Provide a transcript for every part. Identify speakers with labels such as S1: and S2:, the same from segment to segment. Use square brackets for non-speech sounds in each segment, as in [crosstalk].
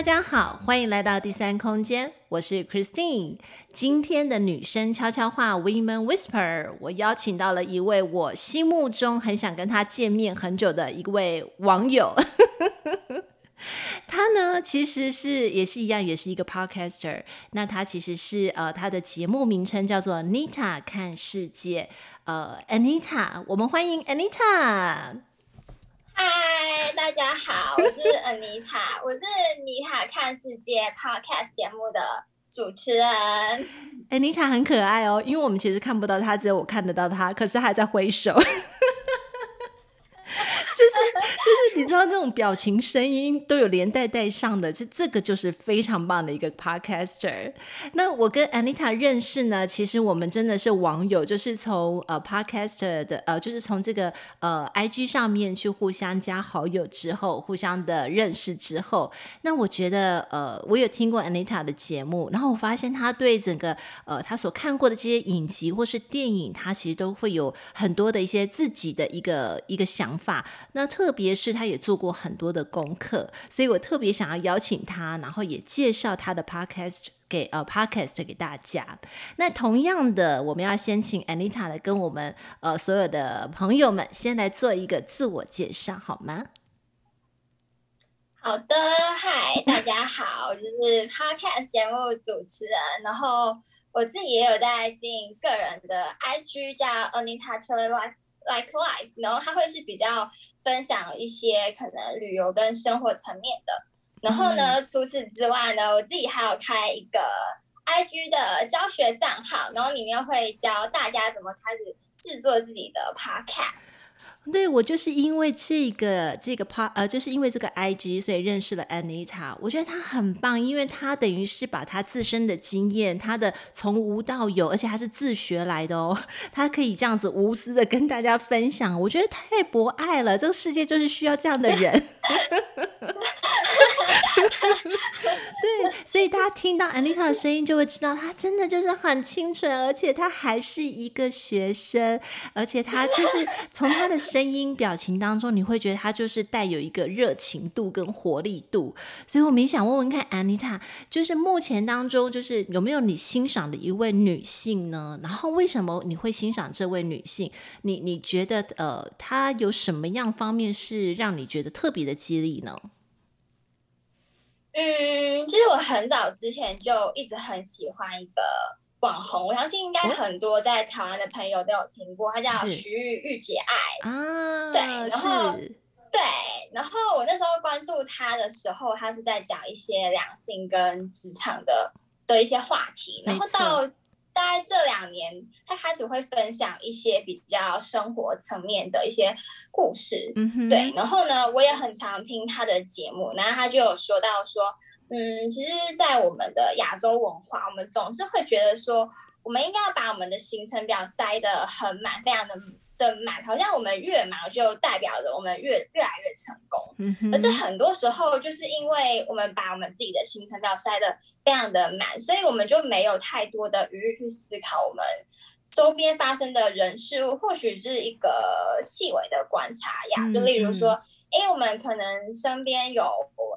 S1: 大家好，欢迎来到第三空间，我是 Christine。今天的女生悄悄话 Women Whisper，我邀请到了一位我心目中很想跟她见面很久的一位网友。[laughs] 她呢，其实是也是一样，也是一个 Podcaster。那她其实是呃，她的节目名称叫做 Nita 看世界。呃，Anita，我们欢迎 Anita。
S2: 嗨，大家好，我是 [laughs] Anita，我是妮塔看世界 Podcast 节目的主持人。
S1: 哎，妮塔很可爱哦，因为我们其实看不到她，只有我看得到她，可是她还在挥手。[laughs] 就是就是，[laughs] 你知道这种表情、声音都有连带带上的，这这个就是非常棒的一个 podcaster。那我跟 Anita 认识呢，其实我们真的是网友，就是从呃 podcaster 的呃，就是从这个呃 IG 上面去互相加好友之后，互相的认识之后，那我觉得呃，我有听过 Anita 的节目，然后我发现他对整个呃他所看过的这些影集或是电影，他其实都会有很多的一些自己的一个一个想法。那特别是他也做过很多的功课，所以我特别想要邀请他，然后也介绍他的 podcast 给呃 podcast 给大家。那同样的，我们要先请 Anita 来跟我们呃所有的朋友们先来做一个自我介绍，好吗？
S2: 好的，嗨，大家好，我就是 podcast 节目主持人，然后我自己也有在经营个人的 IG，叫 Anita Choi Like life，然后他会是比较分享一些可能旅游跟生活层面的。然后呢，除此之外呢，我自己还有开一个 IG 的教学账号，然后里面会教大家怎么开始制作自己的 Podcast。
S1: 对，我就是因为这个这个 part 呃，就是因为这个 IG，所以认识了 Anita。我觉得她很棒，因为她等于是把她自身的经验，她的从无到有，而且她是自学来的哦。她可以这样子无私的跟大家分享，我觉得太博爱了。这个世界就是需要这样的人。[laughs] [laughs] 对，所以大家听到安妮塔的声音，就会知道她真的就是很清纯，而且她还是一个学生，而且她就是从她的。声音、表情当中，你会觉得她就是带有一个热情度跟活力度，所以我们想问问看安妮塔就是目前当中，就是有没有你欣赏的一位女性呢？然后为什么你会欣赏这位女性？你你觉得呃，她有什么样方面是让你觉得特别的激励呢？
S2: 嗯，其实我很早之前就一直很喜欢一个。网红，我相信应该很多在台湾的朋友都有听过，他叫徐玉玉姐爱啊，对，然后对，然后我那时候关注他的时候，他是在讲一些两性跟职场的的一些话题，然后到大概这两年，他开始会分享一些比较生活层面的一些故事，嗯哼，对，然后呢，我也很常听他的节目，然后他就有说到说。嗯，其实，在我们的亚洲文化，我们总是会觉得说，我们应该要把我们的行程表塞得很满，非常的的满，好像我们越忙就代表着我们越越来越成功。可是很多时候，就是因为我们把我们自己的行程表塞得非常的满，所以我们就没有太多的余裕去思考我们周边发生的人事物，或许是一个细微的观察呀，就例如说。嗯哎，我们可能身边有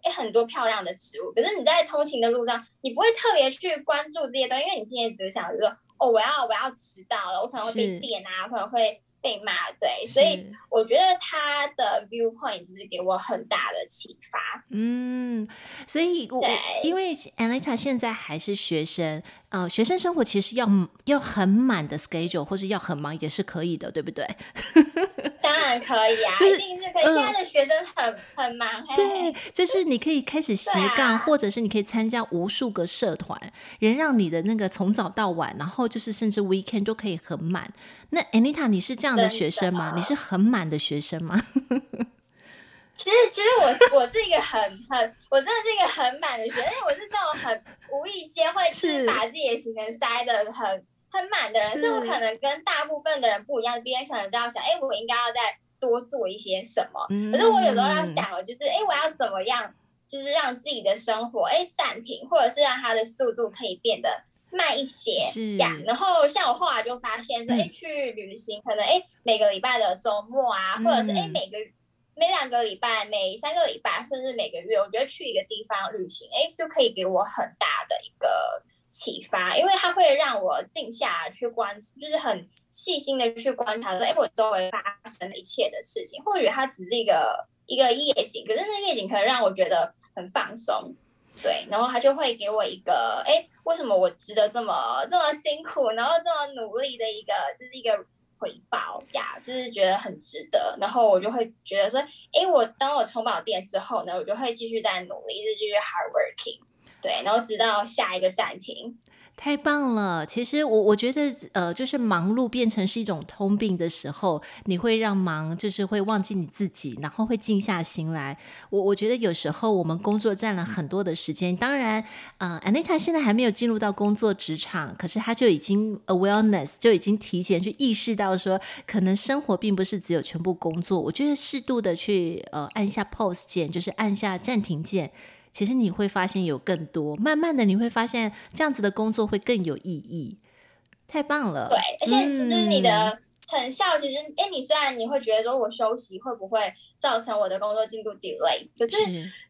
S2: 哎很多漂亮的植物，可是你在通勤的路上，你不会特别去关注这些东西，因为你现在只是想着说，哦，我要我要迟到了，我可能会被电啊，可能会被骂，对，所以我觉得他的 viewpoint 就是给我很大的启发。
S1: 嗯，所以我对因为 Anita 现在还是学生。呃，学生生活其实要要很满的 schedule，或是要很忙也是可以的，对不对？[laughs]
S2: 当然可以啊，就是、一定是可以。现在的学生很、呃、很忙，
S1: 对，就是你可以开始斜杠，啊、或者是你可以参加无数个社团，人让你的那个从早到晚，然后就是甚至 weekend 都可以很满。那 Anita，你是这样的学生吗？你是很满的学生吗？
S2: 其实，其实我我是一个很很，我真的是一个很满的学生，因为我是这种很无意间会是把自己的行程塞的很很满的人，是所以我可能跟大部分的人不一样，别人可能都要想，哎，我应该要再多做一些什么。嗯、可是我有时候要想哦，就是哎，我要怎么样，就是让自己的生活哎暂停，或者是让它的速度可以变得慢一些呀。然后像我后来就发现说，哎、嗯，去旅行可能哎每个礼拜的周末啊，或者是哎每个每两个礼拜、每三个礼拜，甚至每个月，我觉得去一个地方旅行，哎，就可以给我很大的一个。启发，因为它会让我静下来去观，就是很细心的去观察说，哎，我周围发生的一切的事情，或许它只是一个一个夜景，可是那夜景可能让我觉得很放松，对，然后它就会给我一个，哎，为什么我值得这么这么辛苦，然后这么努力的一个，就是一个回报呀，就是觉得很值得，然后我就会觉得说，哎，我当我充饱电之后呢，我就会继续在努力，一直继续 hard working。对，然后直到下一个暂停，
S1: 太棒了。其实我我觉得，呃，就是忙碌变成是一种通病的时候，你会让忙就是会忘记你自己，然后会静下心来。我我觉得有时候我们工作占了很多的时间，当然，呃，Anita 现在还没有进入到工作职场，可是他就已经 awareness 就已经提前去意识到说，可能生活并不是只有全部工作。我觉得适度的去呃按下 pause 键，就是按下暂停键。其实你会发现有更多，慢慢的你会发现这样子的工作会更有意义，太棒了。
S2: 对，而且其实你的成效，其实哎、嗯，你虽然你会觉得说我休息会不会造成我的工作进度 delay，可是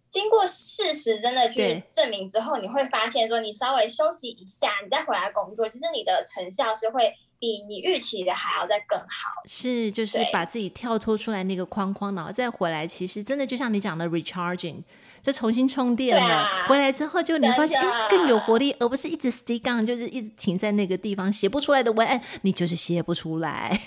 S2: 经过事实真的去证明之后，你会发现说你稍微休息一下，你再回来工作，其实你的成效是会比你预期的还要再更好。
S1: 是，就是把自己跳脱出来那个框框，然后再回来，其实真的就像你讲的 recharging。就重新充电了，啊，回来之后就你发现哎更有活力，而不是一直 stick on，就是一直停在那个地方写不出来的文案，你就是写不出来。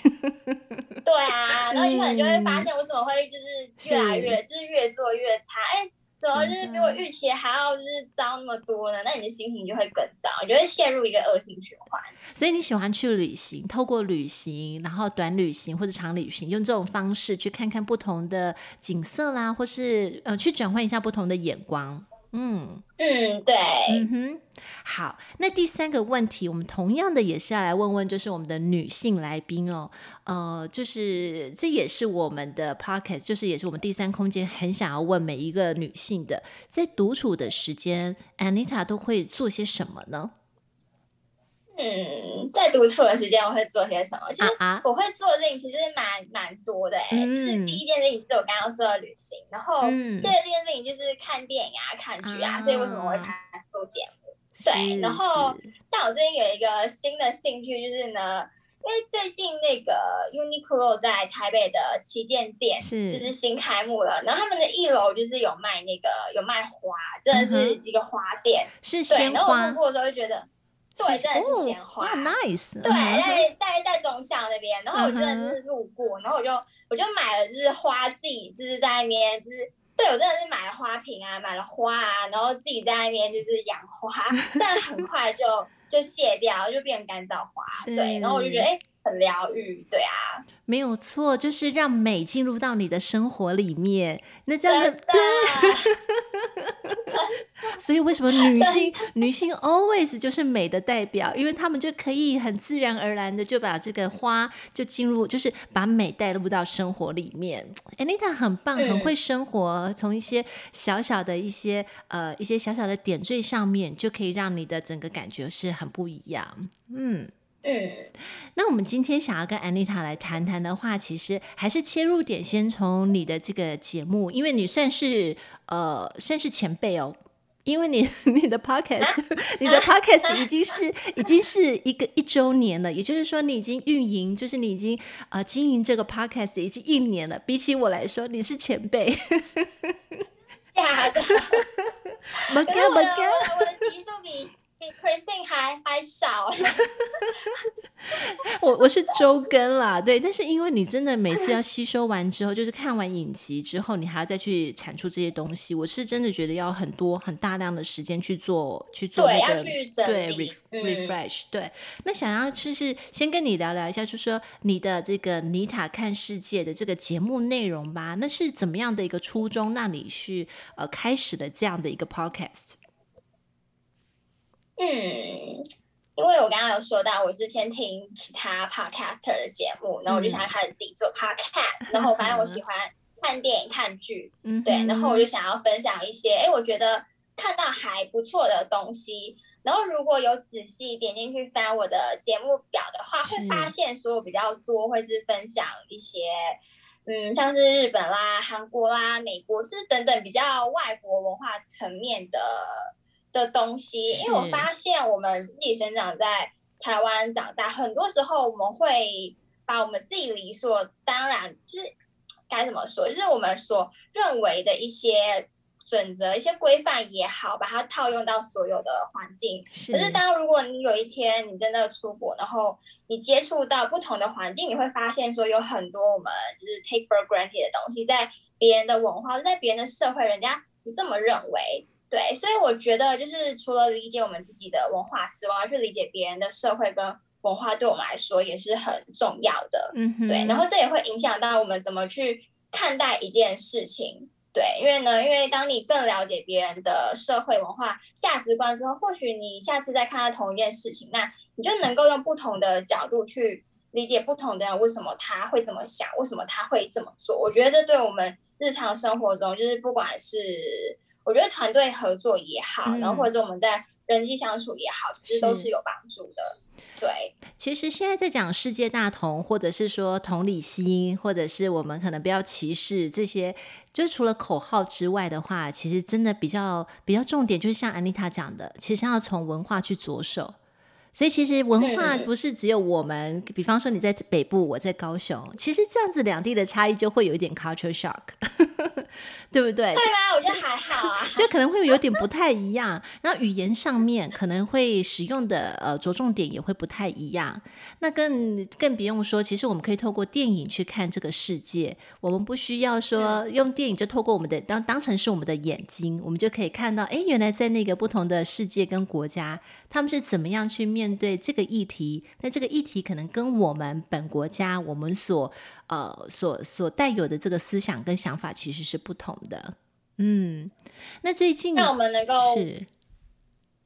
S2: 对啊，然后你可能就会发现 [laughs] 我怎么会就是越来越就是越做越差哎。怎么就是比我预期还要就是糟那么多呢？那你的心情就会更糟，你就会陷入一个恶性循环。
S1: 所以你喜欢去旅行，透过旅行，然后短旅行或者长旅行，用这种方式去看看不同的景色啦，或是呃去转换一下不同的眼光。嗯。
S2: 嗯，对，
S1: 嗯哼，好，那第三个问题，我们同样的也是要来问问，就是我们的女性来宾哦，呃，就是这也是我们的 pocket，就是也是我们第三空间很想要问每一个女性的，在独处的时间，Anita 都会做些什么呢？
S2: 嗯，在独处的时间我会做些什么？其实我会做的事情其实蛮蛮多的哎、欸，就是第一件事情是我刚刚说的旅行，然后第二件事情就是看电影啊、看剧啊，所以为什么我会开始做节目？对，然后像我最近有一个新的兴趣就是呢，因为最近那个 Uniqlo 在台北的旗舰店是就是新开幕了，然后他们的一楼就是有卖那个有卖花，真的是一个花店，嗯、是鲜花。然后我路过的时候就觉得。对，真的是鲜花、
S1: 哦、，nice。
S2: 对，在在在中巷那边，然后我真的是路过，然后我就我就买了，就是花自己就是在那边，就是对我真的是买了花瓶啊，买了花啊，然后自己在那边就是养花，但很 [laughs] 快就就谢掉，就变干燥花。对，然后我就觉得哎。诶很疗愈，对啊，
S1: 没有错，就是让美进入到你的生活里面。那这样的，对，[laughs] 所以为什么女性女性 always 就是美的代表？因为她们就可以很自然而然的就把这个花就进入，就是把美带入到生活里面。Anita 很棒，很会生活，从、嗯、一些小小的一些呃一些小小的点缀上面，就可以让你的整个感觉是很不一样。嗯。
S2: 嗯，
S1: 那我们今天想要跟 Anita 来谈谈的话，其实还是切入点先从你的这个节目，因为你算是呃算是前辈哦，因为你 [laughs] 你的 Podcast、啊、你的 [laughs] Podcast 已经是、啊、已经是一个一周年了，也就是说你已经运营，就是你已经呃经营这个 Podcast 已经一年了，比起我来说你是前辈。
S2: 假的，
S1: 没干没干，
S2: 我的集数比。比 Christine 还还少，[laughs]
S1: 我我是周更啦，对，但是因为你真的每次要吸收完之后，就是看完影集之后，你还要再去产出这些东西，我是真的觉得要很多很大量的时间去做去做那个
S2: 对，
S1: 对 re, refresh，嗯，对。那想要就是先跟你聊聊一下，就是说你的这个妮塔看世界的这个节目内容吧，那是怎么样的一个初衷，让你去呃开始了这样的一个 podcast？
S2: 嗯，因为我刚刚有说到，我之前听其他 podcaster 的节目，然后我就想开始自己做 podcast，、嗯、然后我发现我喜欢看电影、看剧，嗯，对，然后我就想要分享一些，哎，我觉得看到还不错的东西。然后如果有仔细点进去翻我的节目表的话，会发现说我比较多会是分享一些，嗯，像是日本啦、韩国啦、美国是等等比较外国文化层面的。的东西，因为我发现我们自己生长在台湾长大，很多时候我们会把我们自己理所当然，就是该怎么说，就是我们所认为的一些准则、一些规范也好，把它套用到所有的环境。是。可是，当如果你有一天你真的出国，然后你接触到不同的环境，你会发现说有很多我们就是 take for granted 的东西，在别人的文化，在别人的社会，人家不这么认为。对，所以我觉得就是除了理解我们自己的文化之外，去理解别人的社会跟文化，对我们来说也是很重要的。嗯哼，对，然后这也会影响到我们怎么去看待一件事情。对，因为呢，因为当你更了解别人的社会文化价值观之后，或许你下次再看到同一件事情，那你就能够用不同的角度去理解不同的人为什么他会这么想，为什么他会这么做。我觉得这对我们日常生活中，就是不管是我觉得团队合作也好，嗯，然后或者是我们在人际相处也好，其实都是有帮助的。对，
S1: 其实现在在讲世界大同，或者是说同理心，或者是我们可能不要歧视这些，就除了口号之外的话，其实真的比较比较重点，就是像安妮塔讲的，其实要从文化去着手。所以其实文化不是只有我们，比方说你在北部，我在高雄，其实这样子两地的差异就会有一点 culture shock，[laughs] 对不对？
S2: 对吗？我觉得还好啊，
S1: 就可能会有点不太一样。然后语言上面可能会使用的呃着重点也会不太一样。那更更不用说，其实我们可以透过电影去看这个世界，我们不需要说用电影就透过我们的当当成是我们的眼睛，我们就可以看到，哎，原来在那个不同的世界跟国家，他们是怎么样去面。对这个议题，那这个议题可能跟我们本国家我们所呃所所带有的这个思想跟想法其实是不同的。嗯，那最近
S2: 让我们能够是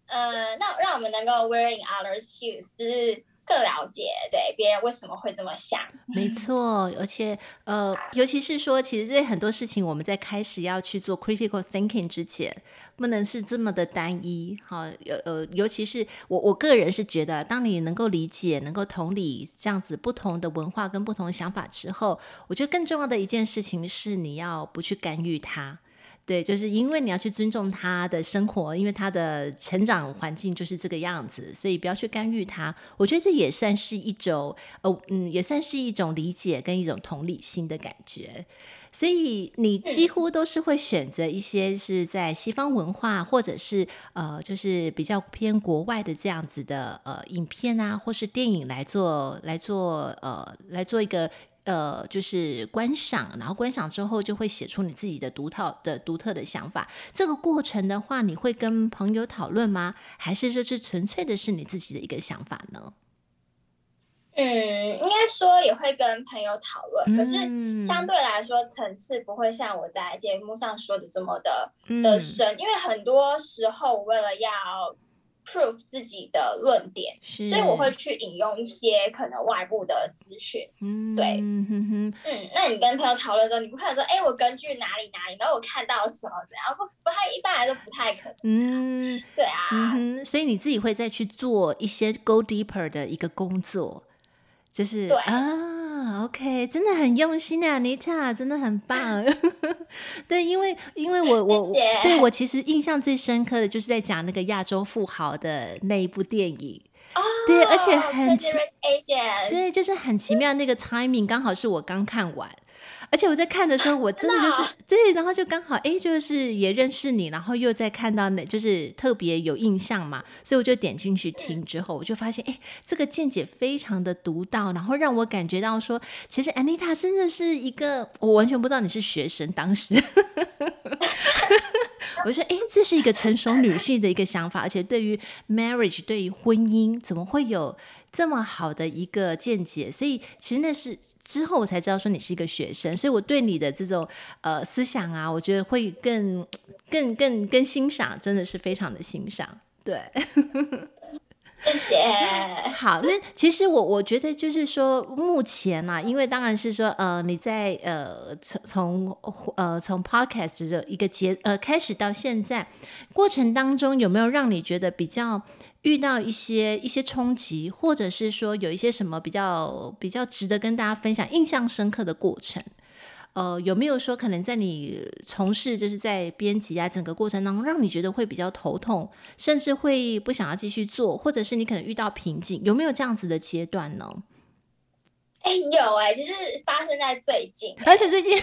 S2: 呃，那让我们能够 wearing others shoes，就是。更了解对别人为什么会这么想，
S1: 没错，而且呃，尤其是说，其实这很多事情，我们在开始要去做 critical thinking 之前，不能是这么的单一。好，呃，尤其是我我个人是觉得，当你能够理解、能够同理这样子不同的文化跟不同的想法之后，我觉得更重要的一件事情是，你要不去干预它。对，就是因为你要去尊重他的生活，因为他的成长环境就是这个样子，所以不要去干预他。我觉得这也算是一种，呃，嗯，也算是一种理解跟一种同理心的感觉。所以你几乎都是会选择一些是在西方文化，或者是呃，就是比较偏国外的这样子的呃影片啊，或是电影来做来做呃来做一个。呃，就是观赏，然后观赏之后就会写出你自己的独套的独特的想法。这个过程的话，你会跟朋友讨论吗？还是说是纯粹的是你自己的一个想法呢？
S2: 嗯，应该说也会跟朋友讨论，嗯，可是相对来说层次不会像我在节目上说的这么的，嗯，的深，因为很多时候我为了要。Prove 自己的论点，所以我会去引用一些可能外部的资讯。嗯，对，嗯哼哼，嗯，那你跟朋友讨论的时候，你不可能说，哎、欸，我根据哪里哪里，然后我看到什么怎样，不不太一般来说不太可能。嗯，对啊，
S1: 嗯，所以你自己会再去做一些 go deeper 的一个工作，就是
S2: 对
S1: 啊。OK，真的很用心啊，Anita，真的很棒。[laughs] 对，因为因为我 [laughs] 我对我其实印象最深刻的就是在讲那个亚洲富豪的那一部电影。哦，对，而且很奇，对，就是很奇妙，那个 timing 刚好是我刚看完。而且我在看的时候，我真的就是对，然后就刚好哎，就是也认识你，然后又在看到那，就是特别有印象嘛，所以我就点进去听。之后我就发现，哎，这个见解非常的独到，然后让我感觉到说，其实安妮塔真的是一个，我完全不知道你是学生，当时，[laughs] 我就说，哎，这是一个成熟女性的一个想法，而且对于 marriage，对于婚姻，怎么会有这么好的一个见解？所以其实那是。之后我才知道说你是一个学生，所以我对你的这种呃思想啊，我觉得会更更更更欣赏，真的是非常的欣赏。对，[laughs]
S2: 谢谢。
S1: 好，那其实我我觉得就是说，目前啊，因为当然是说，呃，你在呃从从呃从 podcast 的一个节呃开始到现在过程当中，有没有让你觉得比较遇到一些一些冲击，或者是说有一些什么比较比较值得跟大家分享、印象深刻的过程？呃，有没有说可能在你从事就是在编辑啊整个过程当中，让你觉得会比较头痛，甚至会不想要继续做，或者是你可能遇到瓶颈，有没有这样子的阶段呢？
S2: 哎，有哎、欸，就是发生在最近、欸，
S1: 而且最近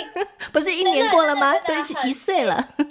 S1: [laughs] 不是一年过了吗？都已经一岁了。[laughs]
S2: 对，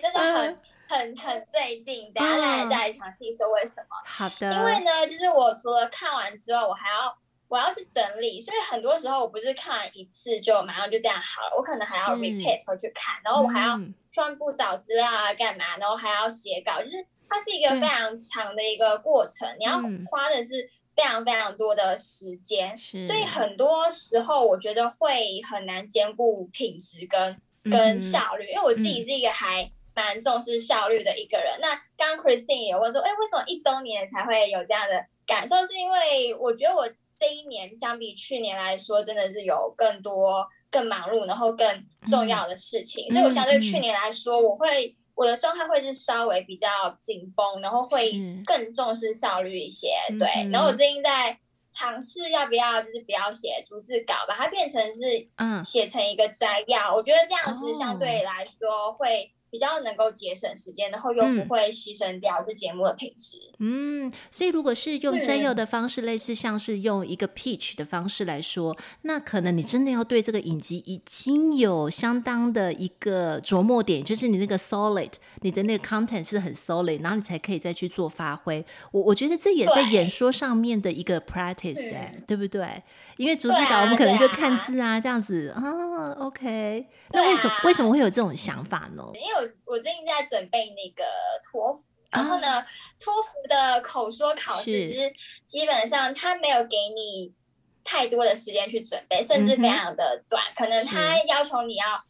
S2: 真的很、嗯、很很最近，等下再再详细说为什么。
S1: 好的。
S2: 因为呢，就是我除了看完之后，我还要。我要去整理，所以很多时候我不是看完一次就马上就这样好了，我可能还要 repeat 回去看，然后我还要专步找资料啊，干嘛，然后还要写稿，就是它是一个非常长的一个过程，你要花的是非常非常多的时间，所以很多时候我觉得会很难兼顾品质跟跟效率，因为我自己是一个还蛮重视效率的一个人。那刚刚 Christine 也问说，哎，为什么一周年才会有这样的感受？是因为我觉得我。这一年相比去年来说，真的是有更多更忙碌，然后更重要的事情。嗯、所以，我相对去年来说，嗯、我会我的状态会是稍微比较紧绷，然后会更重视效率一些。对，嗯、然后我最近在尝试要不要就是不要写逐字稿，把它变成是嗯写成一个摘要。嗯、我觉得这样子相对来说会。比较能够节省时间，然后又不会牺牲掉这节目的品质。
S1: 嗯，所以如果是用摘要的方式，类似像是用一个 pitch 的方式来说，那可能你真的要对这个影集已经有相当的一个琢磨点，就是你那个 solid，你的那个 content 是很 solid，然后你才可以再去做发挥。我我觉得这也在演说上面的一个 practice，哎，对不对？因为逐字稿我们可能就看字啊，这样子啊，OK。那为什么为什么会有这种想法呢？
S2: 因为我我最近在准备那个托福，然后呢，托福的口说考试其实基本上他没有给你太多的时间去准备，甚至非常的短，可能他要求你要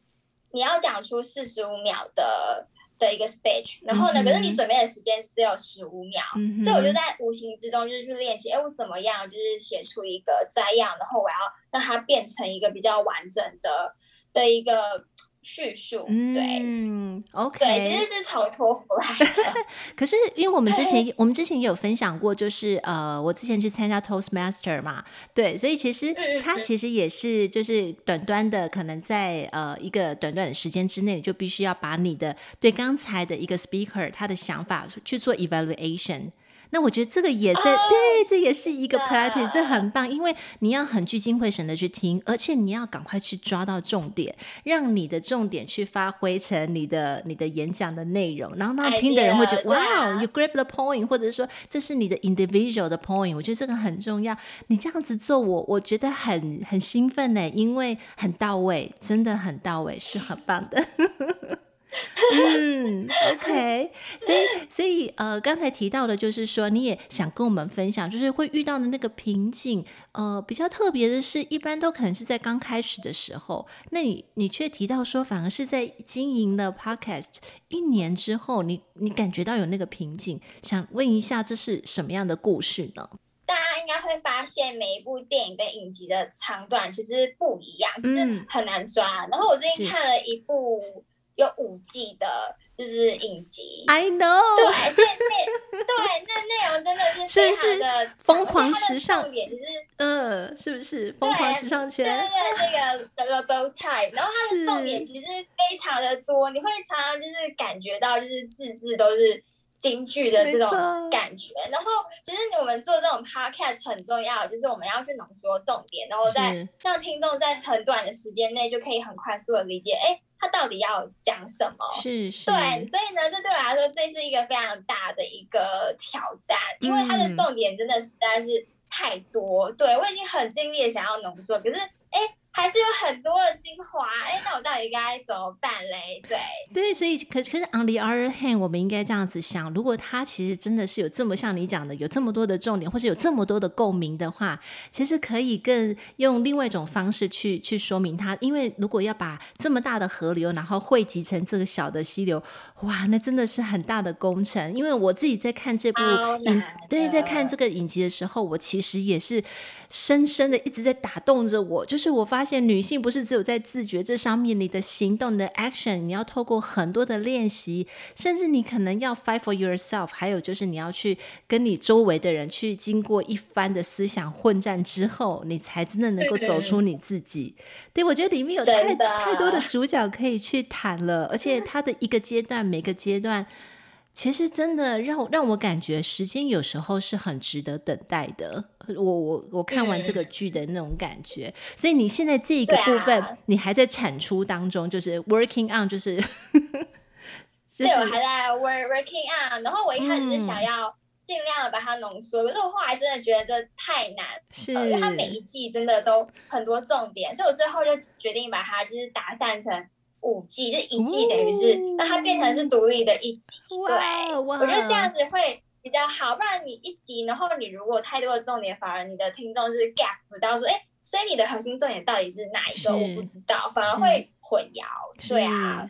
S2: 你要讲出四十五秒的。的一个 speech，然后呢，可是你准备的时间只有十五秒，嗯、所以我就在无形之中就是去练习，哎，我怎么样就是写出一个摘要，然后我要让它变成一个比较完整的的一个。叙述，对，嗯，OK，对，其实是从托福来的。[laughs]
S1: 可是因为我们之前我们之前也有分享过，就是呃，我之前去参加 Toastmaster 嘛，对，所以其实它其实也是就是短短的，可能在呃一个短短的时间之内，你就必须要把你的对刚才的一个 speaker 他的想法去做 evaluation。那我觉得这个也是、oh, 对，这也是一个 practice，这很棒，因为你要很聚精会神的去听，而且你要赶快去抓到重点，让你的重点去发挥成你的你的演讲的内容，然后让听的人会觉得哇，you grab the point，或者说这是你的 individual 的 point，我觉得这个很重要。你这样子做我，我我觉得很很兴奋呢，因为很到位，真的很到位，是很棒的。[laughs] 嗯，[laughs] OK，所以所以呃，刚才提到的，就是说你也想跟我们分享，就是会遇到的那个瓶颈，呃，比较特别的是，一般都可能是在刚开始的时候，那你你却提到说，反而是在经营了 Podcast 一年之后，你你感觉到有那个瓶颈，想问一下，这是什么样的故事呢？
S2: 大家应该会发现，每一部电影跟影集的长短其实不一样，其实很难抓。嗯、然后我最近看了一部。有五季的，就是影集。
S1: I know。
S2: 对，所以那对那内容真的是非常的
S1: 疯狂时尚。重点就是，嗯，是不是疯狂时尚圈？
S2: 对对对，那个 The Bow Tie，然后它的重点其实非常的多，你会常常就是感觉到就是字字都是京剧的这种感觉。然后其实我们做这种 Podcast 很重要，就是我们要去浓缩重点，然后在让听众在很短的时间内就可以很快速的理解，哎。他到底要讲什么？
S1: 是是，
S2: 对，所以呢，这对我来说，这是一个非常大的一个挑战，因为它的重点真的实在是太多。嗯、对，我已经很尽力的想要浓缩，可是，哎，还是有很多的精华，哎、欸，那我到底该怎么办嘞？对
S1: 对，所以可可是 on the other hand，我们应该这样子想：如果他其实真的是有这么像你讲的，有这么多的重点，或是有这么多的共鸣的话，其实可以更用另外一种方式去去说明他。因为如果要把这么大的河流，然后汇集成这个小的溪流，哇，那真的是很大的工程。因为我自己在看这部影，对，在看这个影集的时候，我其实也是深深的一直在打动着我，就是我发现。现女性不是只有在自觉这上面，你的行动、你的 action，你要透过很多的练习，甚至你可能要 fight for yourself，还有就是你要去跟你周围的人去经过一番的思想混战之后，你才真的能够走出你自己。对，我觉得里面有太太多的主角可以去谈了，而且他的一个阶段，每个阶段。其实真的让让我感觉时间有时候是很值得等待的。我我我看完这个剧的那种感觉，嗯、所以你现在这一个部分，啊、你还在产出当中，就是 working on，就是，[laughs]
S2: 就是、对，我还在 work working on。然后我一开始是想要尽量的把它浓缩，嗯、可是我后来真的觉得这太难，是、呃，因为它每一季真的都很多重点，所以我最后就决定把它就是打散成。五季就一季，等于是让它变成是独立的一集。对，我觉得这样子会比较好。不然你一集，然后你如果太多的重点，反而你的听众就是 get 不到说，哎，所以你的核心重点到底是哪一个？我不知道，反而会混淆。对啊。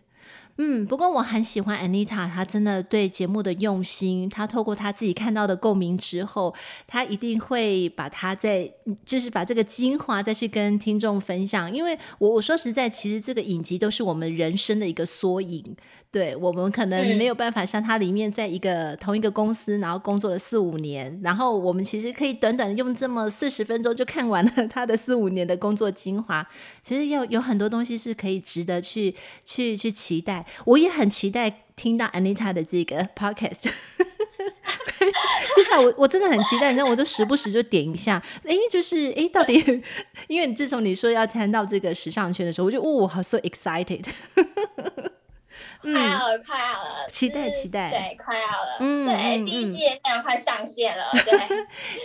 S1: 嗯，不过我很喜欢 Anita，她真的对节目的用心。她透过她自己看到的共鸣之后，她一定会把它再，就是把这个精华再去跟听众分享。因为我我说实在，其实这个影集都是我们人生的一个缩影。对，我们可能没有办法像他里面在一个同一个公司，然后工作了四五年，然后我们其实可以短短的用这么四十分钟就看完了 [laughs] 他的四五年的工作精华。其实要有很多东西是可以值得去去去期待。我也很期待听到 Anita 的这个 podcast。[laughs] 接下来我我真的很期待，那我就时不时就点一下，哎，就是哎，到底，因为你自从你说要参到这个时尚圈的时候，我就哦，好 so excited。[laughs]
S2: 快要了，快要了，
S1: 期待期待，
S2: 对，快要了，嗯，对，第一季也非常快上线了，[laughs] 对，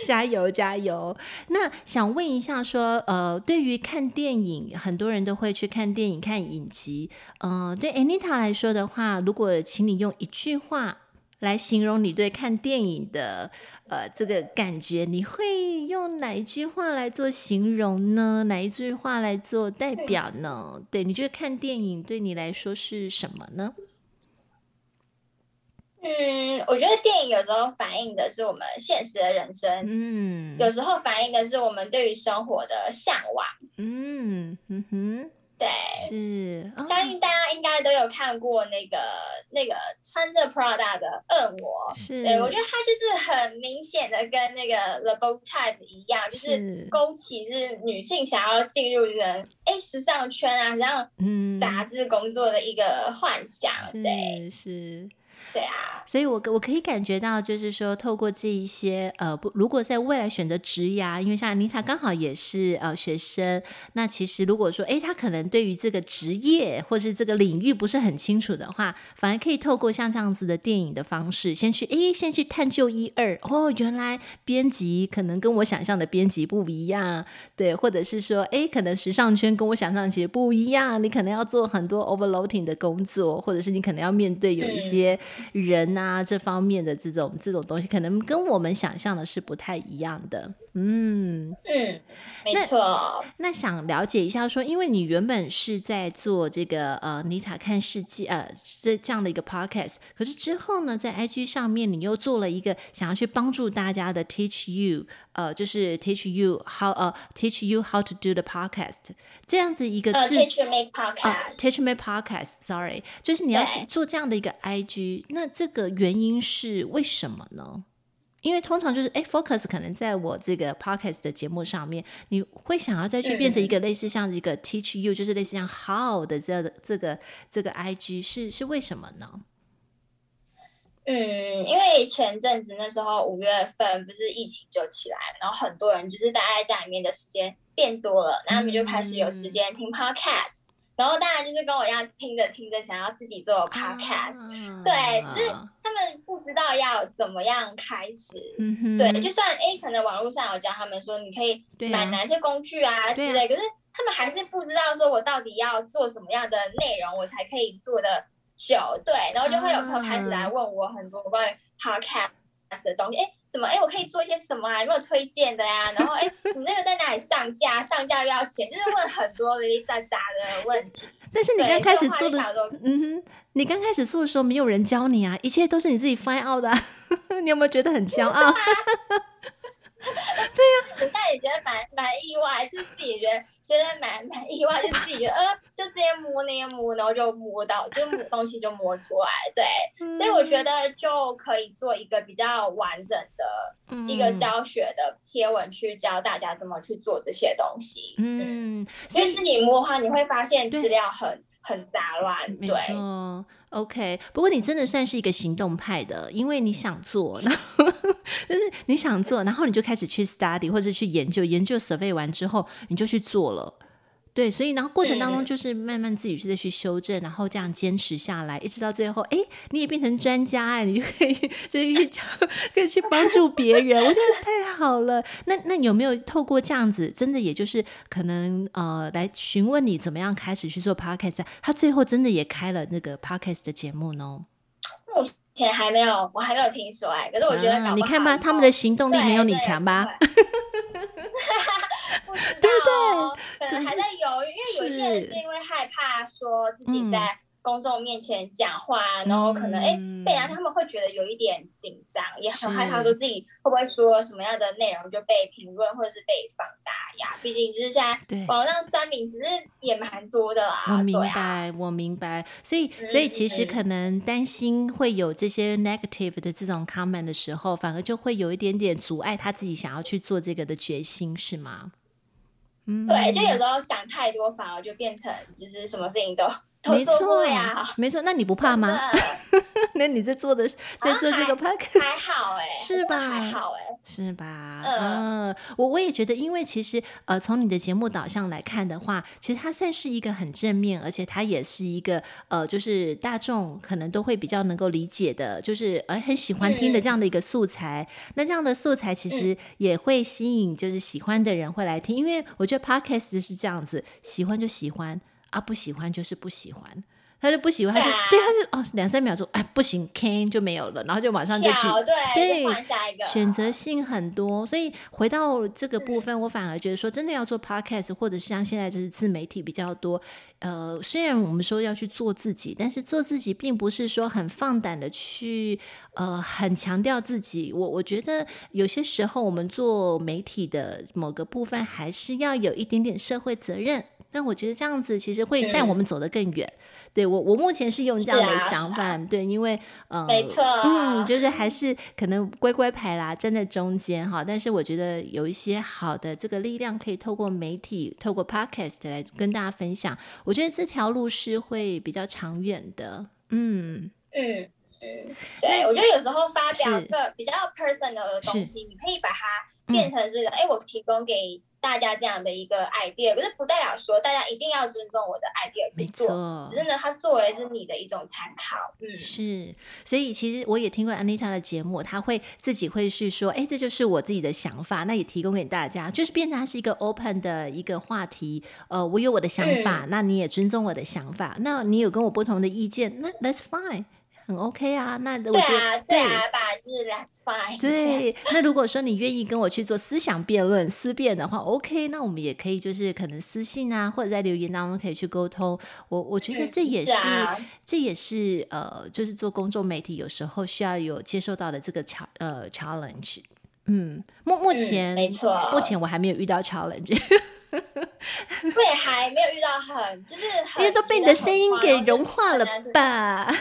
S1: 加油加油。那想问一下，说，呃，对于看电影，很多人都会去看电影、看影集，嗯、呃，对 Anita 来说的话，如果请你用一句话来形容你对看电影的。呃，这个感觉你会用哪一句话来做形容呢？哪一句话来做代表呢？嗯、对，你觉得看电影对你来说是什么呢？
S2: 嗯，我觉得电影有时候反映的是我们现实的人生，嗯，有时候反映的是我们对于生活的向往，嗯嗯哼。对，
S1: 是，
S2: 相信大家应该都有看过那个那个穿着 Prada 的恶魔，是，对，我觉得他就是很明显的跟那个 The Bold Type 一样，就是。勾起就是女性想要进入这个哎时尚圈啊，想要嗯。杂志工作的一个幻想，嗯、对，
S1: 是。
S2: 对啊，
S1: 所以我我可以感觉到，就是说，透过这一些呃，不，如果在未来选择职涯，因为像妮塔刚好也是呃学生，那其实如果说，哎，他可能对于这个职业或是这个领域不是很清楚的话，反而可以透过像这样子的电影的方式，先去哎，先去探究一二，哦，原来编辑可能跟我想象的编辑不一样，对，或者是说，哎，可能时尚圈跟我想象其实不一样，你可能要做很多 overloading 的工作，或者是你可能要面对有一些。人啊，这方面的这种这种东西，可能跟我们想象的是不太一样的。嗯
S2: 嗯，没错。那，
S1: 那想了解一下说，说因为你原本是在做这个呃妮塔看世界呃这这样的一个 podcast，可是之后呢，在 IG 上面你又做了一个想要去帮助大家的 teach you，呃，就是 teach you how 呃 teach you how to do the podcast 这样子一个字。Uh,
S2: teach make podcast。
S1: Uh, teach me podcast，sorry，就是你要去做这样的一个 IG，那这个原因是为什么呢？因为通常就是哎，focus 可能在我这个 podcast 的节目上面，你会想要再去变成一个类似像一个 teach you，就是类似像 how 的这样的这个这个 IG 是是为什么呢？
S2: 嗯，因为前阵子那时候五月份不是疫情就起来，然后很多人就是待在家里面的时间变多了，然后他们就开始有时间听 podcast。嗯然后当然就是跟我一样听着听着想要自己做 podcast，、啊、对，只是他们不知道要怎么样开始，嗯、对，就算 A，可能网络上有教他们说你可以买哪些工具啊之类，啊可是他们还是不知道说我到底要做什么样的内容，我才可以做得久。对，然后就会有朋友开始来问我很多关于 podcast 的东西，哎，怎么？哎，我可以做一些什么啊？有没有推荐的呀？然后，哎，你那个在哪里上架？上架又要钱，就是问很多零零杂杂的问题。
S1: 但是你刚开始做的，嗯哼，你刚开始做的时候没有人教你啊，一切都是你自己 find out 的，[laughs] 你有没有觉得很骄傲？[laughs]
S2: 对呀、啊，我现在也觉得蛮蛮意外，就是自己觉得觉得蛮蛮意外，就自己觉得呃，就这些摸那些摸，然后就摸到，就摸东西就摸出来，对，嗯、所以我觉得就可以做一个比较完整的一个教学的贴文，去教大家怎么去做这些东西。嗯，所以自己摸的话，你会发现资料很很杂乱，对。
S1: 对 OK，不过你真的算是一个行动派的，因为你想做，然后 [laughs] 就是你想做，然后你就开始去 study 或者去研究，研究 survey 完之后，你就去做了。对，所以然后过程当中就是慢慢自己去再去修正，然后这样坚持下来，一直到最后，哎，你也变成专家哎，你就可以就是去可以去帮助别人，我觉得太好了。那那有没有透过这样子，真的也就是可能呃来询问你怎么样开始去做 podcast？他最后真的也开了那个 podcast 的节目呢？
S2: 目前还没有，我还没有听说哎。可是我觉得、啊、
S1: 你看吧，他们的行动力没有你强吧？[laughs]
S2: 不知道哦，可能还在犹豫，因为有些人是因为害怕说自己在公众面前讲话，嗯、然后可能哎被人家他们会觉得有一点紧张，嗯、也很害怕说自己会不会说什么样的内容就被评论或者是被放大呀。毕竟就是现在网上酸民其实也蛮多的啦。
S1: 我明白，啊、我明白。所以所以其实可能担心会有这些 negative 的这种 comment 的时候，反而就会有一点点阻碍他自己想要去做这个的决心，是吗？
S2: 嗯，对，就有时候想太多，反而就变成就是什么事情都都做过呀。
S1: 没错，那你不怕吗？[laughs] 那你在做的在做这个 podcast
S2: 还好哎，
S1: 是吧？
S2: 还好哎，
S1: 是吧？嗯，嗯，我我也觉得，因为其实呃，从你的节目导向来看的话，其实它算是一个很正面，而且它也是一个呃，就是大众可能都会比较能够理解的，就是呃很喜欢听的这样的一个素材。嗯、那这样的素材其实也会吸引就是喜欢的人会来听，因为我觉得 podcast 是这样子，喜欢就喜欢。啊，不喜欢就是不喜欢，他就不喜欢，他就对，他就哦，两三秒钟，哎，不行，can 就没有了，然后就马上就去，对，
S2: 换下一个，
S1: 选择性很多，所以回到这个部分，我反而觉得说，真的要做 podcast，或者是像现在就是自媒体比较多，呃，虽然我们说要去做自己，但是做自己并不是说很放胆的去，呃，很强调自己。我我觉得有些时候我们做媒体的某个部分，还是要有一点点社会责任。但我觉得这样子其实会带我们走得更远。嗯、对我，我目前是用这样的想法，啊啊、对，因为呃，
S2: 没错、啊，
S1: 嗯，就是还是可能乖乖牌啦，站在中间哈。但是我觉得有一些好的这个力量，可以透过媒体、透过 podcast 来跟大家分享。我觉得这条路是会比较长远的。嗯
S2: 嗯嗯，对，我觉得有时候发表一个比较 personal 的东西，你可以把它变成是，哎、嗯，我提供给。大家这样的一个 idea，可是不代表说大家一定要尊重我的 idea 去做，没错，只是呢，它作为是你的一种参考。嗯，
S1: 是，所以其实我也听过 Anita 的节目，他会自己会去说，哎，这就是我自己的想法，那也提供给大家，就是变成它是一个 open 的一个话题。呃，我有我的想法，嗯、那你也尊重我的想法，那你有跟我不同的意见，那 that's fine。很 OK 啊，那我觉得对
S2: 啊，对啊，把字 That's fine。
S1: 对，那如果说你愿意跟我去做思想辩论、思辨的话，OK，那我们也可以就是可能私信啊，或者在留言当中可以去沟通。我我觉得这也是，这也是呃，就是做公众媒体有时候需要有接受到的这个挑呃 challenge。嗯，目目前、嗯、没错，目前我还没有遇到 challenge。
S2: 对，还没有遇到很就是很
S1: 因为都被你的声音给融化了吧。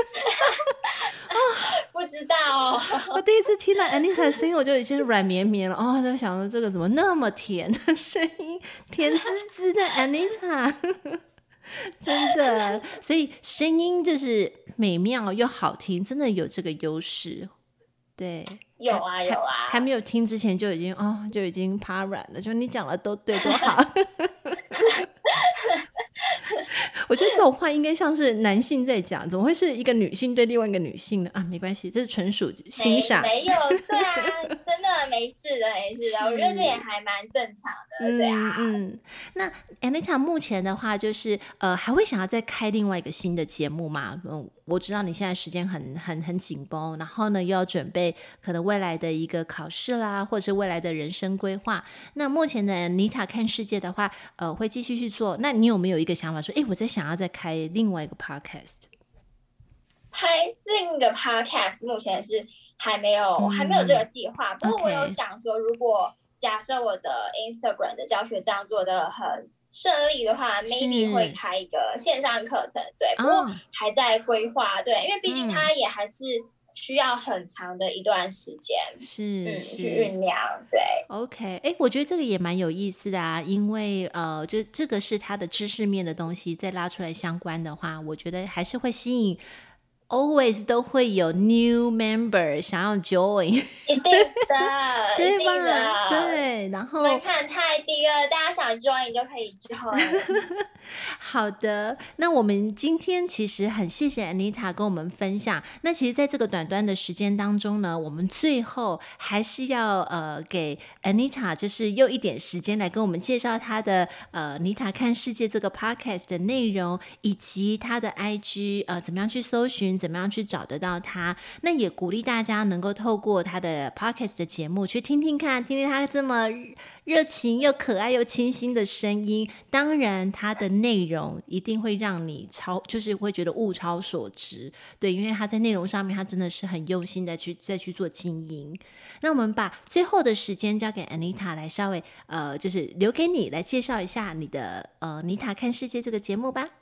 S1: [laughs]
S2: 不知道，[laughs]
S1: 我第一次听到 Anita 的声音，我就已经软绵绵了。哦，在想说这个怎么那么甜的 [laughs] 声音，甜滋滋的 Anita，真的，所以声音就是美妙又好听，真的有这个优势。对，
S2: 有啊有啊，
S1: 还没有听之前就已经哦，就已经趴软了。就你讲的都对，多好。[laughs] 我觉得这种话应该像是男性在讲，怎么会是一个女性对另外一个女性呢？啊，没关系，这是纯属欣赏。
S2: 没有，对啊，真的没事的，没事的。[laughs] 我觉得这也还蛮正常的，对啊。
S1: 嗯，那 Anita 目前的话，就是呃，还会想要再开另外一个新的节目吗？嗯，我知道你现在时间很很很紧绷，然后呢又要准备可能未来的一个考试啦，或者是未来的人生规划。那目前的 Anita 看世界的话，呃，会继续去做。那你有没有一个想法说，哎，我在想要再开另外一个 podcast？
S2: 开另一个 podcast，目前是还没有，嗯、还没有这个计划。不过我有想说，如果假设我的 Instagram 的教学这样做的很顺利的话，maybe 会开一个线上课程。对，不过还在规划。对，因为毕竟它也还是。需要很长的一段时间，是、嗯、是去酝酿，对
S1: ，OK，哎，我觉得这个也蛮有意思的啊，因为呃，就这个是它的知识面的东西，再拉出来相关的话，我觉得还是会吸引。Always 都会有 new member 想要 join，
S2: 一定的，[laughs]
S1: 对吧？对，然后
S2: 门槛太低了，大家想 join 就可以 join。[laughs]
S1: 好的，那我们今天其实很谢谢 Anita 跟我们分享。那其实，在这个短短的时间当中呢，我们最后还是要呃给 Anita 就是用一点时间来跟我们介绍她的呃 Nita 看世界这个 podcast 的内容，以及她的 IG 呃怎么样去搜寻。怎么样去找得到他？那也鼓励大家能够透过他的 podcast 的节目去听听看，听听他这么热情又可爱又清新的声音。当然，他的内容一定会让你超，就是会觉得物超所值。对，因为他在内容上面，他真的是很用心的去再去做经营。那我们把最后的时间交给 Anita 来稍微呃，就是留给你来介绍一下你的呃妮塔看世界这个节目吧。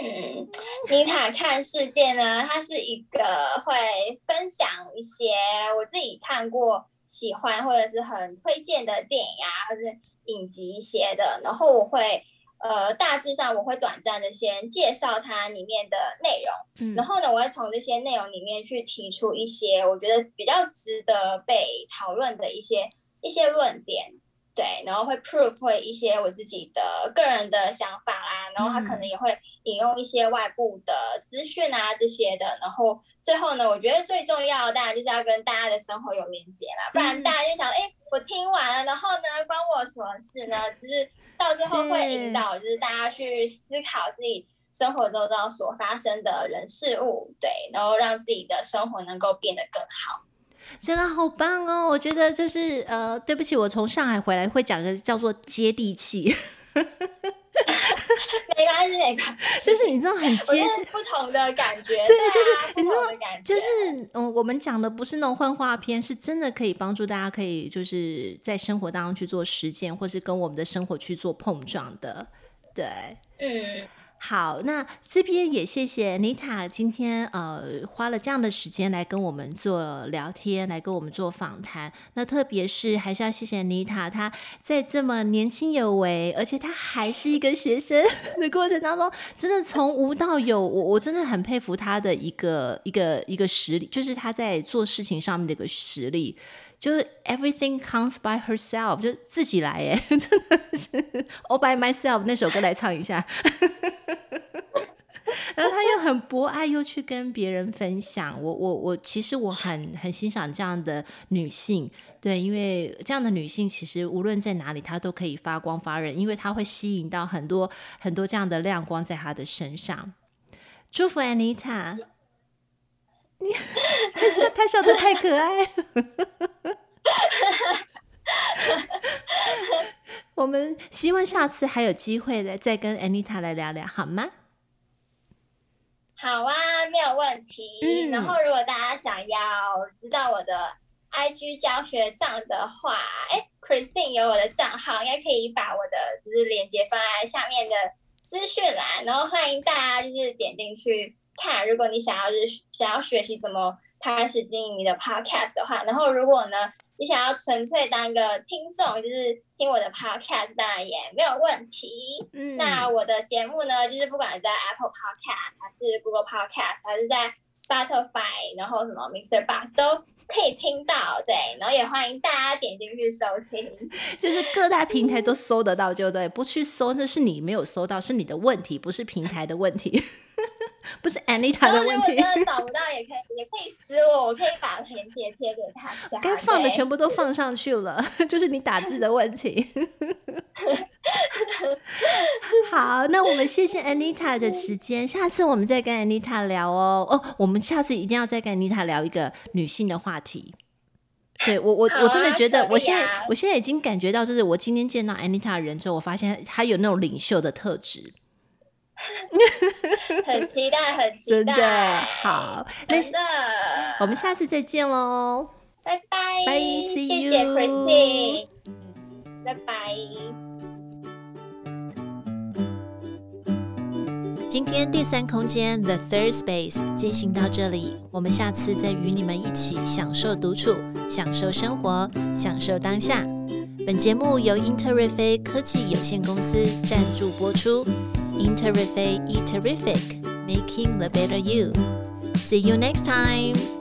S2: 嗯，妮塔看世界呢，它是一个会分享一些我自己看过、喜欢或者是很推荐的电影啊，或者是影集一些的。然后我会呃，大致上我会短暂的先介绍它里面的内容，嗯、然后呢，我会从这些内容里面去提出一些我觉得比较值得被讨论的一些一些论点。对，然后会 prove 会一些我自己的个人的想法啦，然后他可能也会引用一些外部的资讯啊这些的，然后最后呢，我觉得最重要的当然就是要跟大家的生活有连接啦，不然大家就想，哎，我听完了，然后呢，关我什么事呢？就是到最后会引导，就是大家去思考自己生活周遭所发生的人事物，对，然后让自己的生活能够变得更好。
S1: 真的好棒哦！我觉得就是呃，对不起，我从上海回来会讲个叫做接地气。[laughs]
S2: 没关系，没关系，[laughs]
S1: 就是你知道很接
S2: 不同的感
S1: 觉，对，就是你知道，就是嗯，我们讲的不是那种幻化片，是真的可以帮助大家，可以就是在生活当中去做实践，或是跟我们的生活去做碰撞的，对，
S2: 嗯。
S1: 好，那这边也谢谢妮塔今天呃花了这样的时间来跟我们做聊天，来跟我们做访谈。那特别是还是要谢谢妮塔，她在这么年轻有为，而且她还是一个学生 [laughs] 的过程当中，真的从无到有，我我真的很佩服她的一个一个一个实力，就是她在做事情上面的一个实力。就是 everything comes by herself，就自己来耶，[laughs] 真的是 all by myself 那首歌来唱一下。[laughs] 然后他又很博爱，又去跟别人分享。我我我，其实我很很欣赏这样的女性，对，因为这样的女性其实无论在哪里，她都可以发光发热，因为她会吸引到很多很多这样的亮光在她的身上。祝福 Anita。你他笑，他笑的太可爱了。[laughs] 我们希望下次还有机会来再跟 Anita 来聊聊，好吗？
S2: 好啊，没有问题。嗯、然后，如果大家想要知道我的 IG 教学账的话，哎，Christine 有我的账号，应该可以把我的就是链接放在下面的资讯栏，然后欢迎大家就是点进去。看，如果你想要是想要学习怎么开始经营你的 podcast 的话，然后如果呢，你想要纯粹当一个听众，就是听我的 podcast，当然也没有问题。嗯，那我的节目呢，就是不管在 Apple Podcast 还是 Google Podcast，还是在 Spotify，然后什么 Mixer Bus 都可以听到，对，然后也欢迎大家点进去收听，[laughs]
S1: 就是各大平台都搜得到，就对，不去搜这是你没有搜到，是你的问题，不是平台的问题。[laughs] 不是 Anita 的问题。如果真
S2: 的找不到，也可以也可以私我，我可以把链接贴给大家。
S1: 该放的全部都放上去了，[laughs] 就是你打字的问题。[laughs] 好，那我们谢谢 Anita 的时间，下次我们再跟 Anita 聊哦。哦，我们下次一定要再跟 Anita 聊一个女性的话题。对我，我我真的觉得，我现在、啊、我现在已经感觉到，就是我今天见到 Anita 人之后，我发现她有那种领袖的特质。[laughs]
S2: 很期待，很期待，
S1: 真的好，那我们下次再见喽，
S2: 拜拜，
S1: 拜
S2: you，谢谢 Christine，拜拜。
S1: 今天第三空间 The Third Space 进行到这里，我们下次再与你们一起享受独处，享受生活，享受当下。本节目由英特瑞飞科技有限公司赞助播出。Interrific, Eat Terrific, making the better you. See you next time.